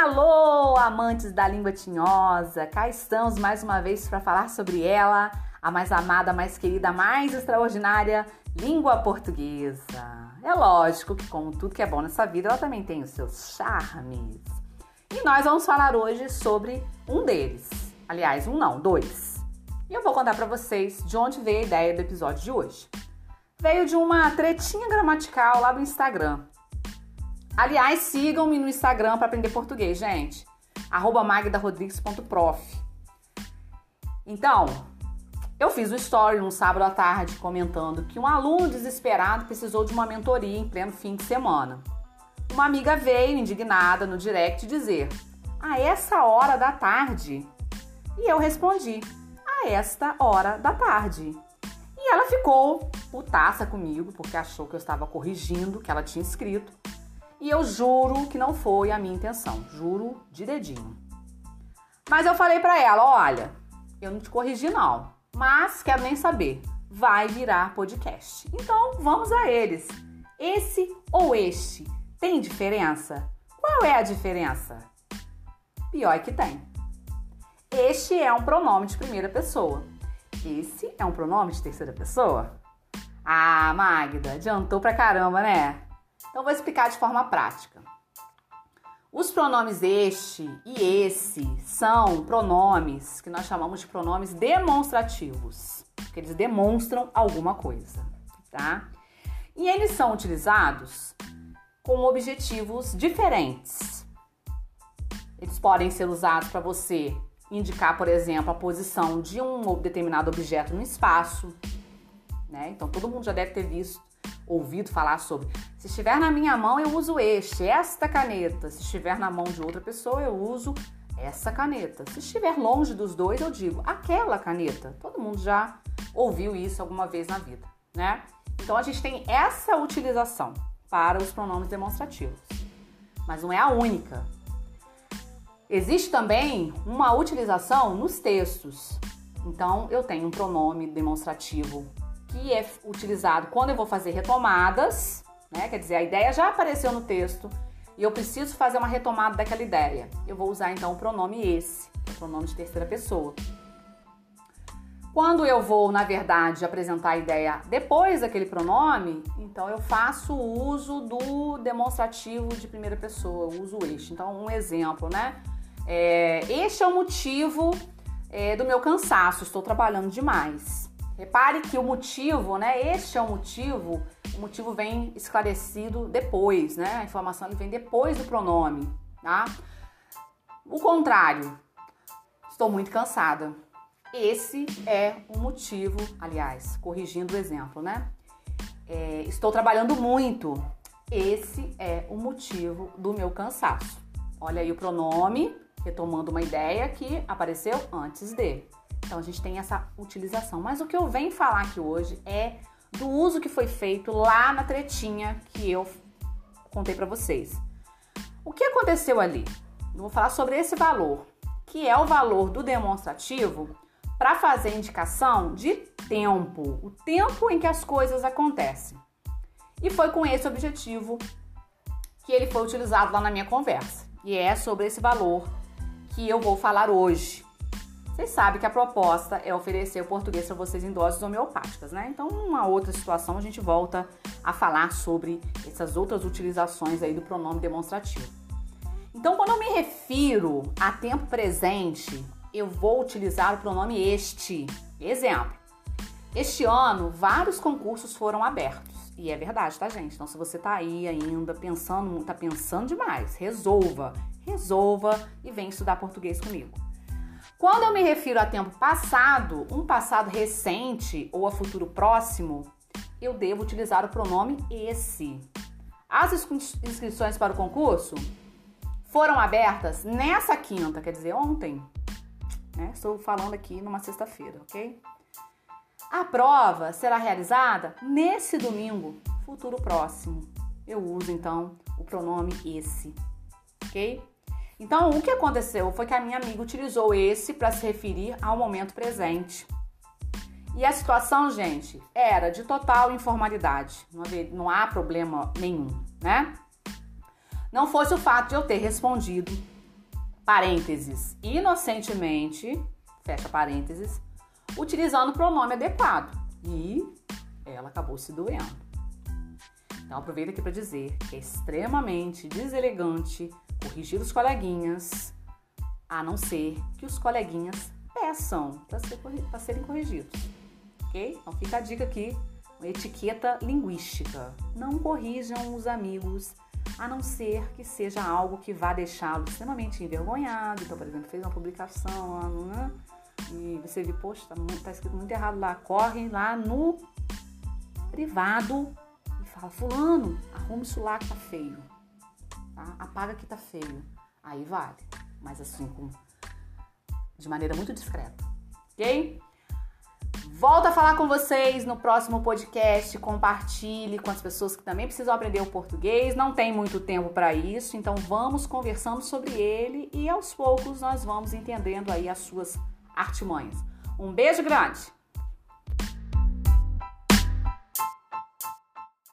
Alô, amantes da língua tinhosa! Cá estamos mais uma vez para falar sobre ela, a mais amada, mais querida, mais extraordinária língua portuguesa. É lógico que, como tudo que é bom nessa vida, ela também tem os seus charmes. E nós vamos falar hoje sobre um deles. Aliás, um não, dois. E eu vou contar para vocês de onde veio a ideia do episódio de hoje. Veio de uma tretinha gramatical lá do Instagram Aliás, sigam-me no Instagram para aprender português, gente. Magdarodrigues.prof. Então, eu fiz um story um sábado à tarde comentando que um aluno desesperado precisou de uma mentoria em pleno fim de semana. Uma amiga veio indignada no direct dizer: A essa hora da tarde? E eu respondi: A esta hora da tarde. E ela ficou putaça comigo porque achou que eu estava corrigindo o que ela tinha escrito e eu juro que não foi a minha intenção, juro de dedinho. Mas eu falei para ela, olha, eu não te corrigi não, mas quero nem saber, vai virar podcast. Então vamos a eles. Esse ou este tem diferença? Qual é a diferença? Pior é que tem. Este é um pronome de primeira pessoa. Esse é um pronome de terceira pessoa. Ah, Magda, adiantou pra caramba, né? Então, vou explicar de forma prática. Os pronomes este e esse são pronomes que nós chamamos de pronomes demonstrativos, porque eles demonstram alguma coisa, tá? E eles são utilizados com objetivos diferentes. Eles podem ser usados para você indicar, por exemplo, a posição de um determinado objeto no espaço, né? Então todo mundo já deve ter visto ouvido falar sobre. Se estiver na minha mão, eu uso este, esta caneta. Se estiver na mão de outra pessoa, eu uso essa caneta. Se estiver longe dos dois, eu digo aquela caneta. Todo mundo já ouviu isso alguma vez na vida, né? Então a gente tem essa utilização para os pronomes demonstrativos, mas não é a única. Existe também uma utilização nos textos. Então eu tenho um pronome demonstrativo é utilizado quando eu vou fazer retomadas, né? Quer dizer, a ideia já apareceu no texto e eu preciso fazer uma retomada daquela ideia. Eu vou usar então o pronome esse, que é o pronome de terceira pessoa. Quando eu vou, na verdade, apresentar a ideia depois daquele pronome, então eu faço uso do demonstrativo de primeira pessoa, uso este. Então, um exemplo, né? É, este é o motivo é, do meu cansaço, estou trabalhando demais. Repare que o motivo, né? Este é o motivo. O motivo vem esclarecido depois, né? A informação vem depois do pronome, tá? O contrário, estou muito cansada. Esse é o motivo, aliás, corrigindo o exemplo, né? É, estou trabalhando muito. Esse é o motivo do meu cansaço. Olha aí o pronome, retomando uma ideia que apareceu antes dele. Então a gente tem essa utilização. Mas o que eu venho falar aqui hoje é do uso que foi feito lá na tretinha que eu contei para vocês. O que aconteceu ali? Eu vou falar sobre esse valor, que é o valor do demonstrativo para fazer indicação de tempo, o tempo em que as coisas acontecem. E foi com esse objetivo que ele foi utilizado lá na minha conversa. E é sobre esse valor que eu vou falar hoje. Vocês sabem que a proposta é oferecer o português para vocês em doses homeopáticas, né? Então, uma outra situação, a gente volta a falar sobre essas outras utilizações aí do pronome demonstrativo. Então, quando eu me refiro a tempo presente, eu vou utilizar o pronome este. Exemplo. Este ano, vários concursos foram abertos. E é verdade, tá, gente? Então, se você tá aí ainda pensando, tá pensando demais, resolva, resolva e vem estudar português comigo. Quando eu me refiro a tempo passado, um passado recente ou a futuro próximo, eu devo utilizar o pronome esse. As inscrições para o concurso foram abertas nessa quinta, quer dizer, ontem. Né? Estou falando aqui numa sexta-feira, ok? A prova será realizada nesse domingo, futuro próximo. Eu uso então o pronome esse, ok? Então, o que aconteceu foi que a minha amiga utilizou esse para se referir ao momento presente. E a situação, gente, era de total informalidade. Não, havia, não há problema nenhum, né? Não fosse o fato de eu ter respondido parênteses, inocentemente, fecha parênteses, utilizando o pronome adequado. E ela acabou se doendo. Então aproveita aqui para dizer que é extremamente deselegante corrigir os coleguinhas, a não ser que os coleguinhas peçam para ser, serem corrigidos. Ok? Então fica a dica aqui, uma etiqueta linguística. Não corrijam os amigos, a não ser que seja algo que vá deixá-lo extremamente envergonhado. Então, por exemplo, fez uma publicação né? e você viu, poxa, tá, tá escrito muito errado lá. Corre lá no privado fala, fulano, arrume isso lá que tá feio. Tá? Apaga que tá feio. Aí vale. Mas assim, com, de maneira muito discreta. Ok? Volto a falar com vocês no próximo podcast. Compartilhe com as pessoas que também precisam aprender o português. Não tem muito tempo para isso, então vamos conversando sobre ele e aos poucos nós vamos entendendo aí as suas artimanhas. Um beijo grande!